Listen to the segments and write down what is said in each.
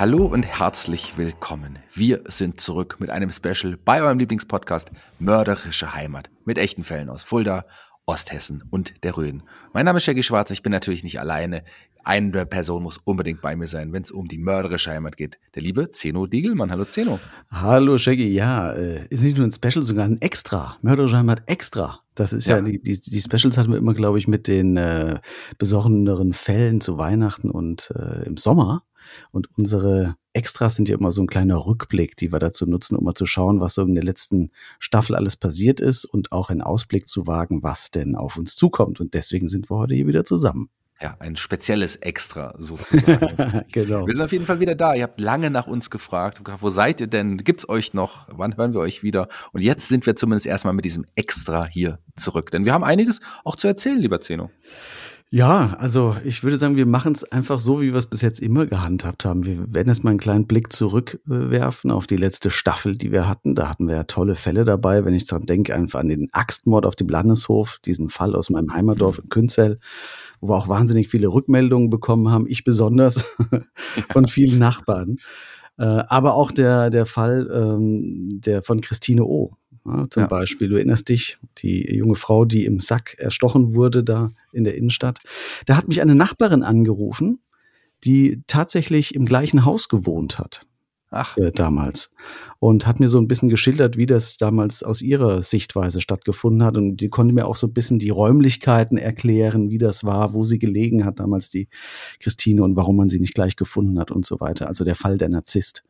Hallo und herzlich willkommen. Wir sind zurück mit einem Special bei eurem Lieblingspodcast Mörderische Heimat mit echten Fällen aus Fulda, Osthessen und der Rhön. Mein Name ist Shaggy Schwarz, ich bin natürlich nicht alleine. Eine Person muss unbedingt bei mir sein, wenn es um die mörderische Heimat geht. Der liebe Zeno Diegelmann. Hallo Zeno. Hallo Shaggy, ja, äh, ist nicht nur ein Special, sogar ein Extra. Mörderische Heimat Extra. Das ist ja, ja die, die, die Specials hatten wir immer, glaube ich, mit den äh, besonderen Fällen zu Weihnachten und äh, im Sommer. Und unsere Extras sind ja immer so ein kleiner Rückblick, die wir dazu nutzen, um mal zu schauen, was so in der letzten Staffel alles passiert ist und auch einen Ausblick zu wagen, was denn auf uns zukommt. Und deswegen sind wir heute hier wieder zusammen. Ja, ein spezielles Extra sozusagen. genau. Wir sind auf jeden Fall wieder da. Ihr habt lange nach uns gefragt. Wo seid ihr denn? Gibt's euch noch? Wann hören wir euch wieder? Und jetzt sind wir zumindest erstmal mit diesem Extra hier zurück. Denn wir haben einiges auch zu erzählen, lieber Zeno. Ja, also ich würde sagen, wir machen es einfach so, wie wir es bis jetzt immer gehandhabt haben. Wir werden jetzt mal einen kleinen Blick zurückwerfen auf die letzte Staffel, die wir hatten. Da hatten wir ja tolle Fälle dabei. Wenn ich daran denke, einfach an den Axtmord auf dem Landeshof, diesen Fall aus meinem Heimatdorf in Künzell, wo wir auch wahnsinnig viele Rückmeldungen bekommen haben. Ich besonders von vielen Nachbarn. Äh, aber auch der, der Fall ähm, der von Christine O ja, zum ja. Beispiel, du erinnerst dich, die junge Frau, die im Sack erstochen wurde da in der Innenstadt. Da hat mich eine Nachbarin angerufen, die tatsächlich im gleichen Haus gewohnt hat. Ach. Äh, damals. Und hat mir so ein bisschen geschildert, wie das damals aus ihrer Sichtweise stattgefunden hat. Und die konnte mir auch so ein bisschen die Räumlichkeiten erklären, wie das war, wo sie gelegen hat damals, die Christine, und warum man sie nicht gleich gefunden hat und so weiter. Also der Fall der Narzisst.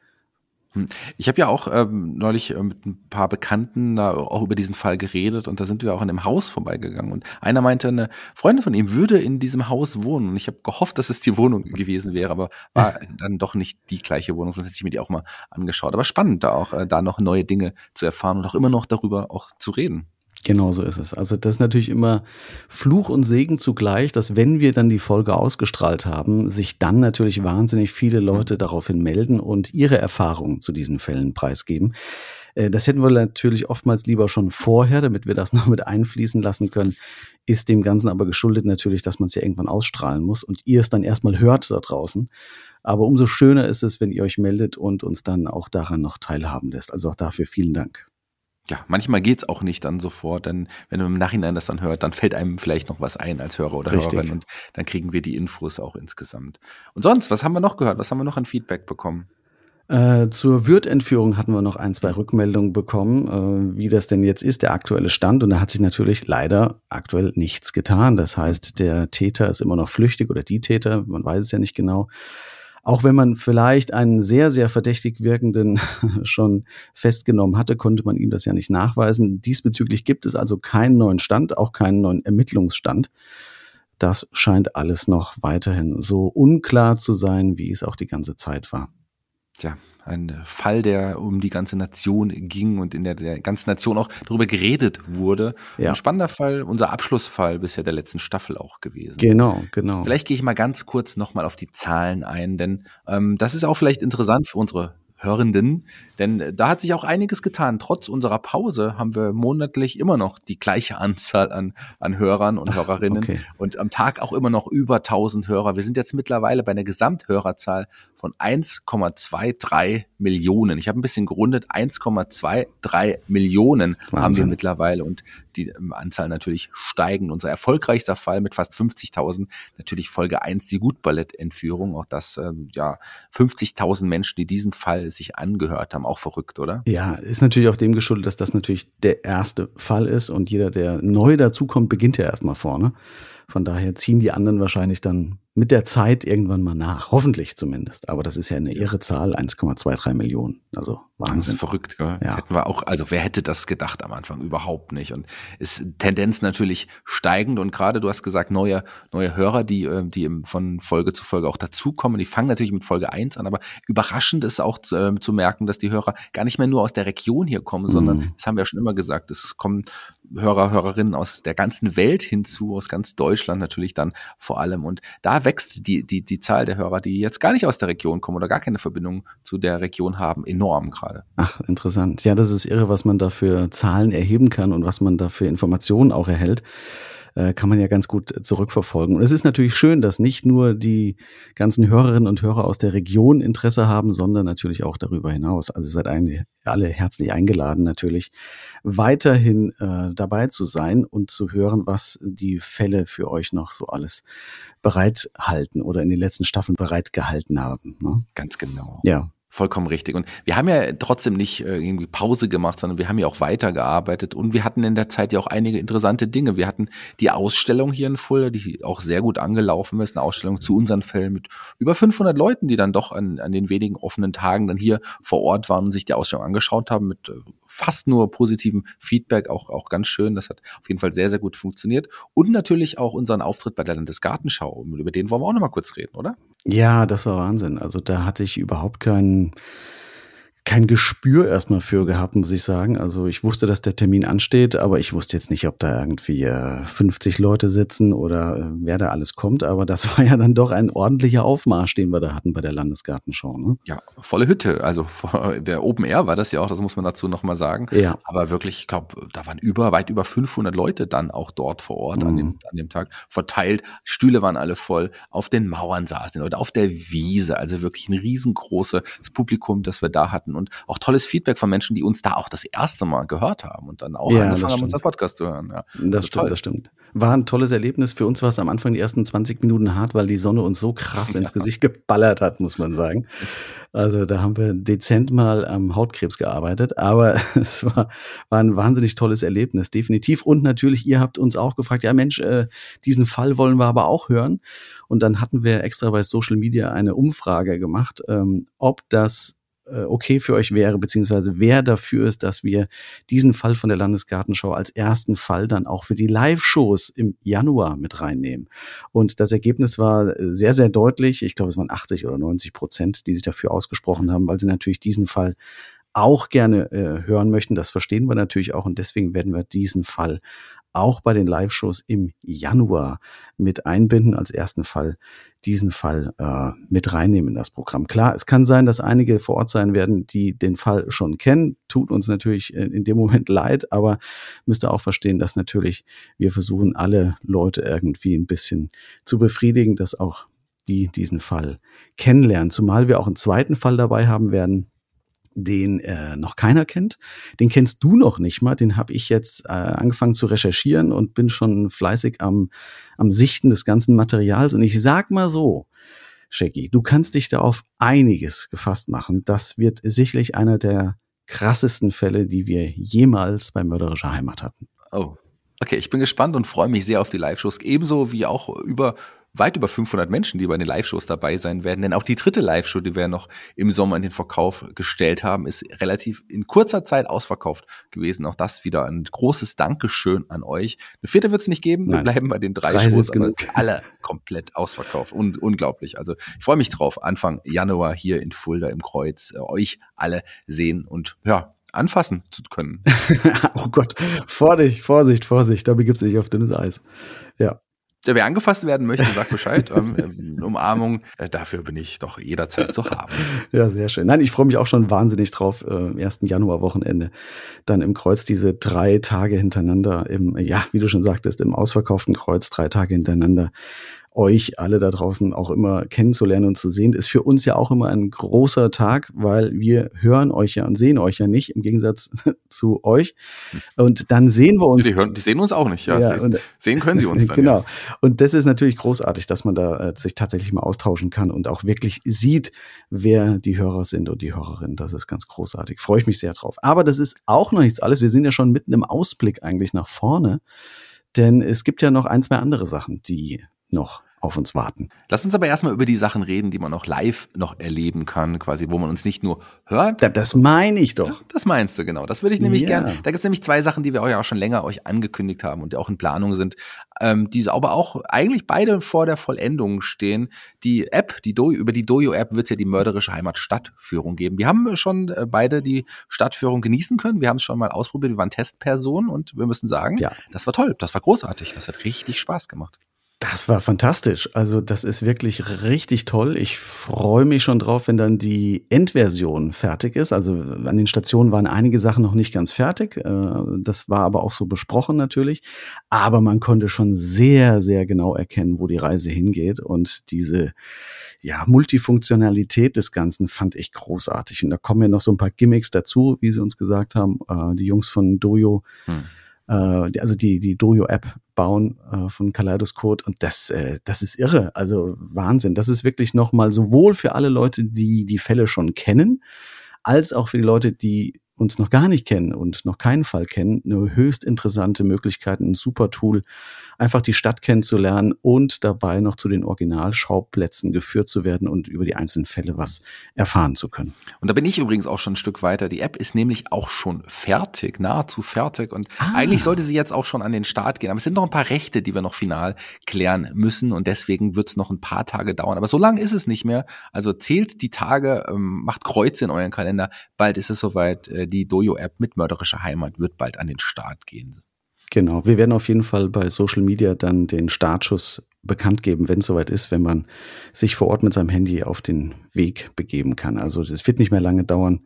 Hm. Ich habe ja auch ähm, neulich äh, mit ein paar Bekannten da auch über diesen Fall geredet und da sind wir auch in einem Haus vorbeigegangen und einer meinte, eine Freundin von ihm würde in diesem Haus wohnen und ich habe gehofft, dass es die Wohnung gewesen wäre, aber war dann doch nicht die gleiche Wohnung, sonst hätte ich mir die auch mal angeschaut. Aber spannend da auch, äh, da noch neue Dinge zu erfahren und auch immer noch darüber auch zu reden. Genau so ist es. Also das ist natürlich immer Fluch und Segen zugleich, dass wenn wir dann die Folge ausgestrahlt haben, sich dann natürlich wahnsinnig viele Leute daraufhin melden und ihre Erfahrungen zu diesen Fällen preisgeben. Äh, das hätten wir natürlich oftmals lieber schon vorher, damit wir das noch mit einfließen lassen können. Ist dem Ganzen aber geschuldet natürlich, dass man es ja irgendwann ausstrahlen muss und ihr es dann erstmal hört da draußen. Aber umso schöner ist es, wenn ihr euch meldet und uns dann auch daran noch teilhaben lässt. Also auch dafür vielen Dank ja, manchmal geht's auch nicht dann sofort, denn wenn man im Nachhinein das dann hört, dann fällt einem vielleicht noch was ein als Hörer oder Richtig. Hörerin und dann kriegen wir die Infos auch insgesamt. Und sonst, was haben wir noch gehört? Was haben wir noch an Feedback bekommen? Äh, zur Würtentführung hatten wir noch ein, zwei Rückmeldungen bekommen, äh, wie das denn jetzt ist, der aktuelle Stand. Und da hat sich natürlich leider aktuell nichts getan. Das heißt, der Täter ist immer noch flüchtig oder die Täter, man weiß es ja nicht genau. Auch wenn man vielleicht einen sehr, sehr verdächtig wirkenden schon festgenommen hatte, konnte man ihm das ja nicht nachweisen. Diesbezüglich gibt es also keinen neuen Stand, auch keinen neuen Ermittlungsstand. Das scheint alles noch weiterhin so unklar zu sein, wie es auch die ganze Zeit war. Tja, ein Fall, der um die ganze Nation ging und in der der ganzen Nation auch darüber geredet wurde. Ja. Ein spannender Fall, unser Abschlussfall bisher der letzten Staffel auch gewesen. Genau, genau. Vielleicht gehe ich mal ganz kurz nochmal auf die Zahlen ein, denn ähm, das ist auch vielleicht interessant für unsere Hörenden, denn äh, da hat sich auch einiges getan. Trotz unserer Pause haben wir monatlich immer noch die gleiche Anzahl an, an Hörern und Hörerinnen okay. und am Tag auch immer noch über 1000 Hörer. Wir sind jetzt mittlerweile bei einer Gesamthörerzahl von 1,23 Millionen. Ich habe ein bisschen gerundet, 1,23 Millionen Wahnsinn. haben wir mittlerweile und die Anzahl natürlich steigen. Unser erfolgreichster Fall mit fast 50.000, natürlich Folge 1, die Gutballettentführung. Auch das, ähm, ja, 50.000 Menschen, die diesen Fall sich angehört haben. Auch verrückt, oder? Ja, ist natürlich auch dem geschuldet, dass das natürlich der erste Fall ist und jeder, der neu dazukommt, beginnt ja erstmal vorne. Von daher ziehen die anderen wahrscheinlich dann mit der Zeit irgendwann mal nach. Hoffentlich zumindest. Aber das ist ja eine irre Zahl, 1,23 Millionen. Also Wahnsinn. verrückt, gell? Ja. Hätten wir auch, also wer hätte das gedacht am Anfang? Überhaupt nicht. Und ist Tendenz natürlich steigend und gerade du hast gesagt, neue, neue Hörer, die, äh, die von Folge zu Folge auch dazukommen, die fangen natürlich mit Folge 1 an, aber überraschend ist auch zu, äh, zu merken, dass die Hörer gar nicht mehr nur aus der Region hier kommen, sondern, mhm. das haben wir ja schon immer gesagt, es kommen Hörer, Hörerinnen aus der ganzen Welt hinzu, aus ganz Deutschland natürlich dann vor allem. Und da wächst die, die, die Zahl der Hörer, die jetzt gar nicht aus der Region kommen oder gar keine Verbindung zu der Region haben, enorm gerade. Ach, interessant. Ja, das ist irre, was man da für Zahlen erheben kann und was man da für Informationen auch erhält äh, kann man ja ganz gut zurückverfolgen. Und es ist natürlich schön, dass nicht nur die ganzen Hörerinnen und Hörer aus der Region Interesse haben, sondern natürlich auch darüber hinaus. Also seid eigentlich alle herzlich eingeladen, natürlich weiterhin äh, dabei zu sein und zu hören, was die Fälle für euch noch so alles bereithalten oder in den letzten Staffeln bereitgehalten haben. Ne? Ganz genau. Ja. Vollkommen richtig. Und wir haben ja trotzdem nicht äh, irgendwie Pause gemacht, sondern wir haben ja auch weitergearbeitet und wir hatten in der Zeit ja auch einige interessante Dinge. Wir hatten die Ausstellung hier in Fulda, die auch sehr gut angelaufen ist, eine Ausstellung zu unseren Fällen mit über 500 Leuten, die dann doch an, an den wenigen offenen Tagen dann hier vor Ort waren und sich die Ausstellung angeschaut haben mit äh, fast nur positivem Feedback, auch, auch ganz schön. Das hat auf jeden Fall sehr, sehr gut funktioniert. Und natürlich auch unseren Auftritt bei der Landesgartenschau. Über den wollen wir auch noch mal kurz reden, oder? Ja, das war Wahnsinn. Also da hatte ich überhaupt keinen kein Gespür erstmal für gehabt, muss ich sagen. Also ich wusste, dass der Termin ansteht, aber ich wusste jetzt nicht, ob da irgendwie 50 äh, Leute sitzen oder äh, wer da alles kommt. Aber das war ja dann doch ein ordentlicher Aufmarsch, den wir da hatten bei der Landesgartenschau. Ne? Ja, volle Hütte. Also der Open Air war das ja auch, das muss man dazu nochmal sagen. Ja. Aber wirklich, ich glaube, da waren über, weit über 500 Leute dann auch dort vor Ort mhm. an, dem, mhm. an dem Tag verteilt. Stühle waren alle voll. Auf den Mauern saßen die Leute, auf der Wiese. Also wirklich ein riesengroßes Publikum, das wir da hatten hatten und auch tolles Feedback von Menschen, die uns da auch das erste Mal gehört haben und dann auch ja, angefangen haben, unseren Podcast zu hören. Ja. Das also stimmt, toll. das stimmt. War ein tolles Erlebnis. Für uns war es am Anfang die ersten 20 Minuten hart, weil die Sonne uns so krass ins Gesicht geballert hat, muss man sagen. Also da haben wir dezent mal am Hautkrebs gearbeitet, aber es war, war ein wahnsinnig tolles Erlebnis, definitiv. Und natürlich, ihr habt uns auch gefragt, ja Mensch, äh, diesen Fall wollen wir aber auch hören. Und dann hatten wir extra bei Social Media eine Umfrage gemacht, ähm, ob das okay für euch wäre, beziehungsweise wer dafür ist, dass wir diesen Fall von der Landesgartenschau als ersten Fall dann auch für die Live-Shows im Januar mit reinnehmen. Und das Ergebnis war äh, sehr, sehr deutlich. Ich glaube, es waren 80 oder 90 Prozent, die sich dafür ausgesprochen haben, weil sie natürlich diesen Fall auch gerne äh, hören möchten. Das verstehen wir natürlich auch und deswegen werden wir diesen Fall auch bei den Live-Shows im Januar mit einbinden, als ersten Fall diesen Fall äh, mit reinnehmen in das Programm. Klar, es kann sein, dass einige vor Ort sein werden, die den Fall schon kennen. Tut uns natürlich in dem Moment leid, aber müsst ihr auch verstehen, dass natürlich wir versuchen, alle Leute irgendwie ein bisschen zu befriedigen, dass auch die diesen Fall kennenlernen. Zumal wir auch einen zweiten Fall dabei haben werden, den äh, noch keiner kennt. Den kennst du noch nicht mal. Den habe ich jetzt äh, angefangen zu recherchieren und bin schon fleißig am, am Sichten des ganzen Materials. Und ich sag mal so, Shaggy, du kannst dich da auf einiges gefasst machen. Das wird sicherlich einer der krassesten Fälle, die wir jemals bei Mörderischer Heimat hatten. Oh, Okay, ich bin gespannt und freue mich sehr auf die Live-Shows, ebenso wie auch über weit über 500 Menschen, die bei den Live-Shows dabei sein werden. Denn auch die dritte Live-Show, die wir noch im Sommer in den Verkauf gestellt haben, ist relativ in kurzer Zeit ausverkauft gewesen. Auch das wieder ein großes Dankeschön an euch. Eine vierte wird es nicht geben. Wir bleiben bei den drei, drei Shows, aber alle komplett ausverkauft. Und unglaublich. Also ich freue mich drauf, Anfang Januar hier in Fulda im Kreuz, äh, euch alle sehen und ja, anfassen zu können. oh Gott, Vorsicht, Vorsicht, Vorsicht, da begibst du dich auf dünnes Eis. Ja. Wer angefasst werden möchte, sagt Bescheid. ähm, Umarmung, äh, dafür bin ich doch jederzeit zu haben. Ja, sehr schön. Nein, ich freue mich auch schon wahnsinnig drauf, äh, 1. Januar-Wochenende dann im Kreuz diese drei Tage hintereinander, im, ja, wie du schon sagtest, im ausverkauften Kreuz drei Tage hintereinander euch alle da draußen auch immer kennenzulernen und zu sehen, ist für uns ja auch immer ein großer Tag, weil wir hören euch ja und sehen euch ja nicht, im Gegensatz zu euch. Und dann sehen wir uns. Die, hören, die sehen uns auch nicht, ja. ja und, sehen können sie uns dann. Genau. Ja. Und das ist natürlich großartig, dass man da äh, sich tatsächlich mal austauschen kann und auch wirklich sieht, wer die Hörer sind und die Hörerinnen. Das ist ganz großartig. Freue ich mich sehr drauf. Aber das ist auch noch nichts alles. Wir sind ja schon mitten im Ausblick eigentlich nach vorne. Denn es gibt ja noch ein, zwei andere Sachen, die noch auf uns warten. Lass uns aber erstmal über die Sachen reden, die man auch live noch erleben kann, quasi, wo man uns nicht nur hört. Das meine ich doch. Ja, das meinst du, genau. Das würde ich nämlich ja. gerne. Da gibt es nämlich zwei Sachen, die wir euch auch schon länger euch angekündigt haben und die auch in Planung sind, ähm, die aber auch eigentlich beide vor der Vollendung stehen. Die App, die Do über die Dojo-App wird es ja die mörderische Heimat-Stadtführung geben. Wir haben schon äh, beide die Stadtführung genießen können. Wir haben es schon mal ausprobiert. Wir waren Testpersonen und wir müssen sagen, ja. das war toll. Das war großartig. Das hat richtig Spaß gemacht. Das war fantastisch. Also das ist wirklich richtig toll. Ich freue mich schon drauf, wenn dann die Endversion fertig ist. Also an den Stationen waren einige Sachen noch nicht ganz fertig. Äh, das war aber auch so besprochen natürlich. Aber man konnte schon sehr, sehr genau erkennen, wo die Reise hingeht. Und diese ja, Multifunktionalität des Ganzen fand ich großartig. Und da kommen ja noch so ein paar Gimmicks dazu, wie sie uns gesagt haben. Äh, die Jungs von Dojo. Hm äh, also die, die Dojo-App bauen äh, von Kaleidoscope und das, äh, das ist irre. Also Wahnsinn. Das ist wirklich nochmal sowohl für alle Leute, die die Fälle schon kennen, als auch für die Leute, die uns noch gar nicht kennen und noch keinen Fall kennen, eine höchst interessante Möglichkeit, ein super Tool, einfach die Stadt kennenzulernen und dabei noch zu den Originalschauplätzen geführt zu werden und über die einzelnen Fälle was erfahren zu können. Und da bin ich übrigens auch schon ein Stück weiter. Die App ist nämlich auch schon fertig, nahezu fertig und ah. eigentlich sollte sie jetzt auch schon an den Start gehen. Aber es sind noch ein paar Rechte, die wir noch final klären müssen und deswegen wird es noch ein paar Tage dauern. Aber so lange ist es nicht mehr. Also zählt die Tage, ähm, macht Kreuze in euren Kalender. Bald ist es soweit. Die Dojo-App mit mörderischer Heimat wird bald an den Start gehen. Genau, wir werden auf jeden Fall bei Social Media dann den Startschuss bekannt geben, wenn es soweit ist, wenn man sich vor Ort mit seinem Handy auf den Weg begeben kann. Also es wird nicht mehr lange dauern.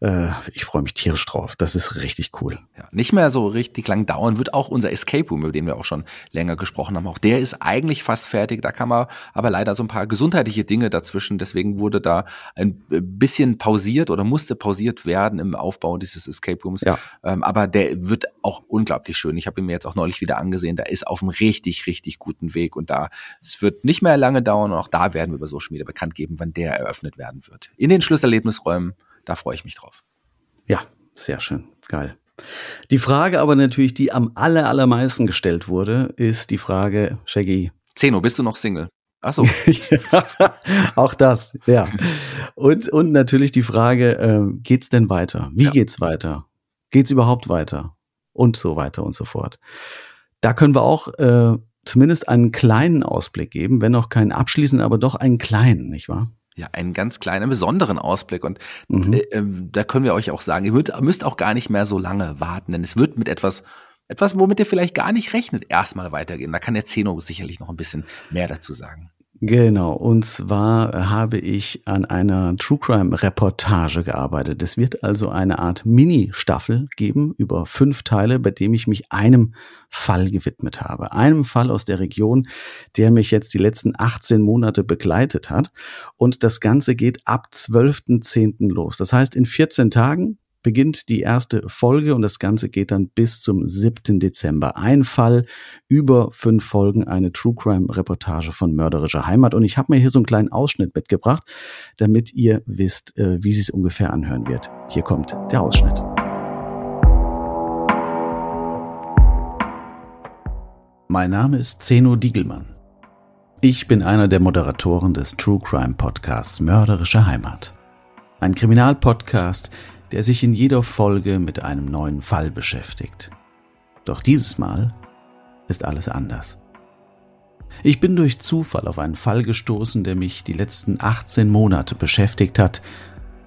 Äh, ich freue mich tierisch drauf. Das ist richtig cool. Ja, nicht mehr so richtig lang dauern wird auch unser Escape Room, über den wir auch schon länger gesprochen haben. Auch der ist eigentlich fast fertig. Da kann man aber leider so ein paar gesundheitliche Dinge dazwischen. Deswegen wurde da ein bisschen pausiert oder musste pausiert werden im Aufbau dieses Escape Rooms. Ja. Ähm, aber der wird auch unglaublich schön. Ich habe ihn mir jetzt auch neulich wieder angesehen. Da ist auf einem richtig, richtig guten Weg. Und da, es wird nicht mehr lange dauern. Und auch da werden wir über Social Media bekannt geben, wann der eröffnet werden wird. In den Schlüsselerlebnisräumen da freue ich mich drauf. Ja, sehr schön. Geil. Die Frage aber natürlich, die am aller, allermeisten gestellt wurde, ist die Frage, Shaggy. Zeno, bist du noch Single? Ach so. auch das, ja. Und, und natürlich die Frage, äh, geht's denn weiter? Wie ja. geht's weiter? Geht's überhaupt weiter? Und so weiter und so fort. Da können wir auch äh, zumindest einen kleinen Ausblick geben, wenn auch keinen abschließenden, aber doch einen kleinen, nicht wahr? Ja, einen ganz kleinen, besonderen Ausblick. Und mhm. äh, ähm, da können wir euch auch sagen, ihr müsst, müsst auch gar nicht mehr so lange warten, denn es wird mit etwas, etwas, womit ihr vielleicht gar nicht rechnet, erstmal weitergehen. Da kann der Zeno sicherlich noch ein bisschen mehr dazu sagen. Genau, und zwar habe ich an einer True Crime Reportage gearbeitet. Es wird also eine Art Mini-Staffel geben über fünf Teile, bei dem ich mich einem Fall gewidmet habe. Einem Fall aus der Region, der mich jetzt die letzten 18 Monate begleitet hat. Und das Ganze geht ab 12.10. los. Das heißt, in 14 Tagen beginnt die erste Folge und das Ganze geht dann bis zum 7. Dezember. Ein Fall, über fünf Folgen, eine True Crime Reportage von Mörderischer Heimat. Und ich habe mir hier so einen kleinen Ausschnitt mitgebracht, damit ihr wisst, äh, wie sie es ungefähr anhören wird. Hier kommt der Ausschnitt. Mein Name ist Zeno Diegelmann. Ich bin einer der Moderatoren des True Crime Podcasts Mörderische Heimat. Ein Kriminalpodcast, der sich in jeder Folge mit einem neuen Fall beschäftigt. Doch dieses Mal ist alles anders. Ich bin durch Zufall auf einen Fall gestoßen, der mich die letzten 18 Monate beschäftigt hat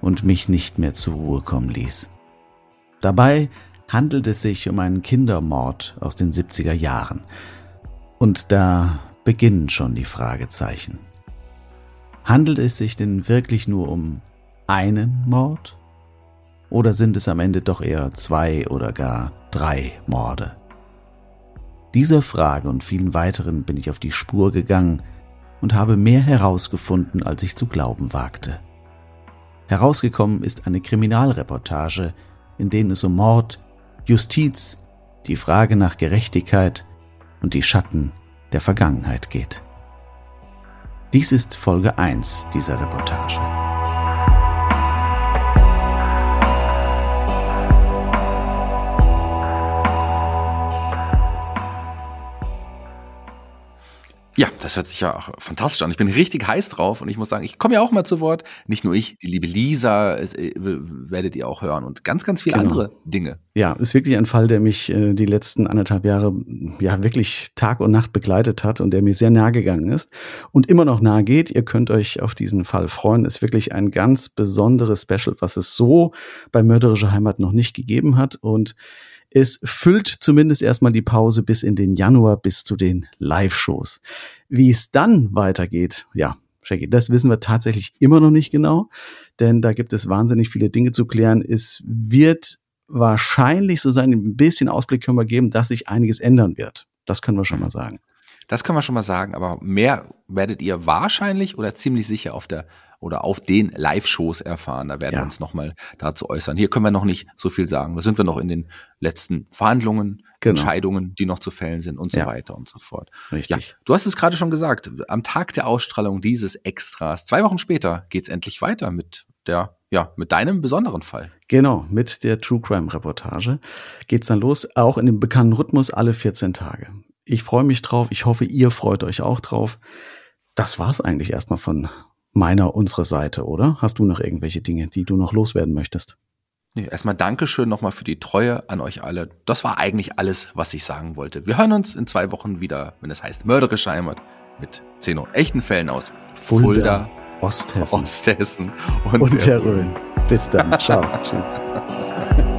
und mich nicht mehr zur Ruhe kommen ließ. Dabei handelt es sich um einen Kindermord aus den 70er Jahren. Und da beginnen schon die Fragezeichen. Handelt es sich denn wirklich nur um einen Mord? Oder sind es am Ende doch eher zwei oder gar drei Morde? Dieser Frage und vielen weiteren bin ich auf die Spur gegangen und habe mehr herausgefunden, als ich zu glauben wagte. Herausgekommen ist eine Kriminalreportage, in denen es um Mord, Justiz, die Frage nach Gerechtigkeit und die Schatten der Vergangenheit geht. Dies ist Folge 1 dieser Reportage. Ja, das hört sich ja auch fantastisch an. Ich bin richtig heiß drauf und ich muss sagen, ich komme ja auch mal zu Wort. Nicht nur ich, die liebe Lisa, es, äh, werdet ihr auch hören und ganz, ganz viele genau. andere Dinge. Ja, ist wirklich ein Fall, der mich äh, die letzten anderthalb Jahre ja wirklich Tag und Nacht begleitet hat und der mir sehr nahe gegangen ist und immer noch nahe geht. Ihr könnt euch auf diesen Fall freuen. Ist wirklich ein ganz besonderes Special, was es so bei Mörderische Heimat noch nicht gegeben hat und es füllt zumindest erstmal die Pause bis in den Januar, bis zu den Live-Shows. Wie es dann weitergeht, ja, Shaggy, das wissen wir tatsächlich immer noch nicht genau, denn da gibt es wahnsinnig viele Dinge zu klären. Es wird wahrscheinlich so sein, ein bisschen Ausblick können wir geben, dass sich einiges ändern wird. Das können wir schon mal sagen. Das können wir schon mal sagen, aber mehr werdet ihr wahrscheinlich oder ziemlich sicher auf der oder auf den Live-Shows erfahren. Da werden ja. wir uns nochmal dazu äußern. Hier können wir noch nicht so viel sagen. Da sind wir noch in den letzten Verhandlungen, genau. Entscheidungen, die noch zu fällen sind und so ja. weiter und so fort. Richtig. Ja, du hast es gerade schon gesagt. Am Tag der Ausstrahlung dieses Extras, zwei Wochen später, geht's endlich weiter mit der ja, mit deinem besonderen Fall. Genau, mit der True Crime Reportage geht's dann los, auch in dem bekannten Rhythmus alle 14 Tage. Ich freue mich drauf, ich hoffe, ihr freut euch auch drauf. Das war's eigentlich erstmal von meiner, unserer Seite, oder? Hast du noch irgendwelche Dinge, die du noch loswerden möchtest? Nee, erstmal Dankeschön nochmal für die Treue an euch alle. Das war eigentlich alles, was ich sagen wollte. Wir hören uns in zwei Wochen wieder, wenn es heißt Mörderische Heimat, mit zehn echten Fällen aus Fulda, Fulda Osthessen, Osthessen und, und der Rhön. Bis dann. Ciao. Tschüss.